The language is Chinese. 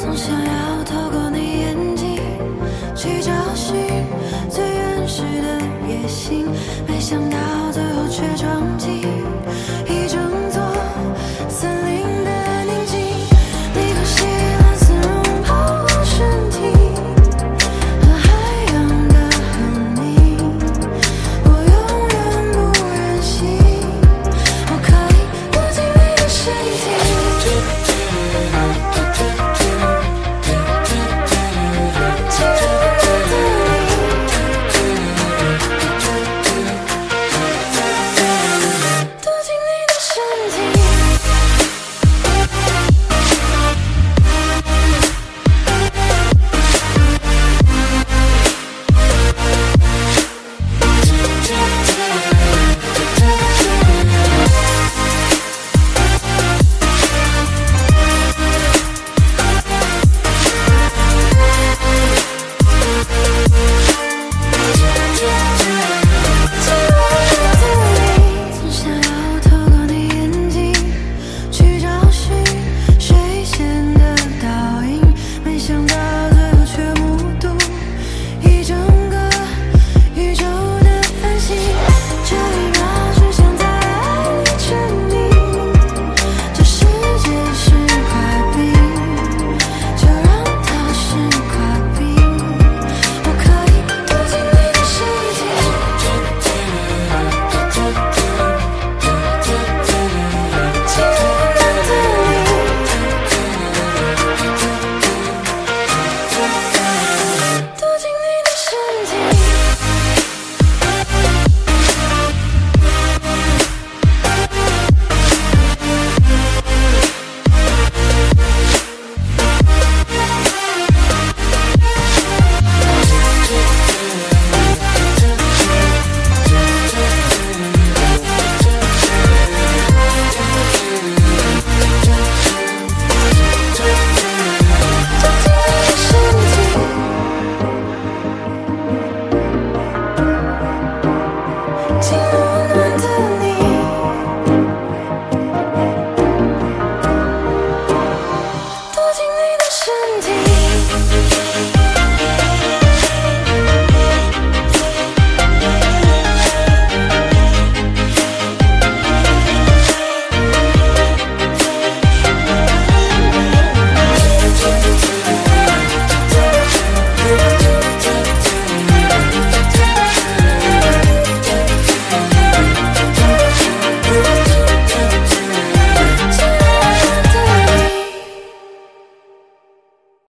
总想要透过你眼睛去找寻最原始的野心，没想到最后却撞击。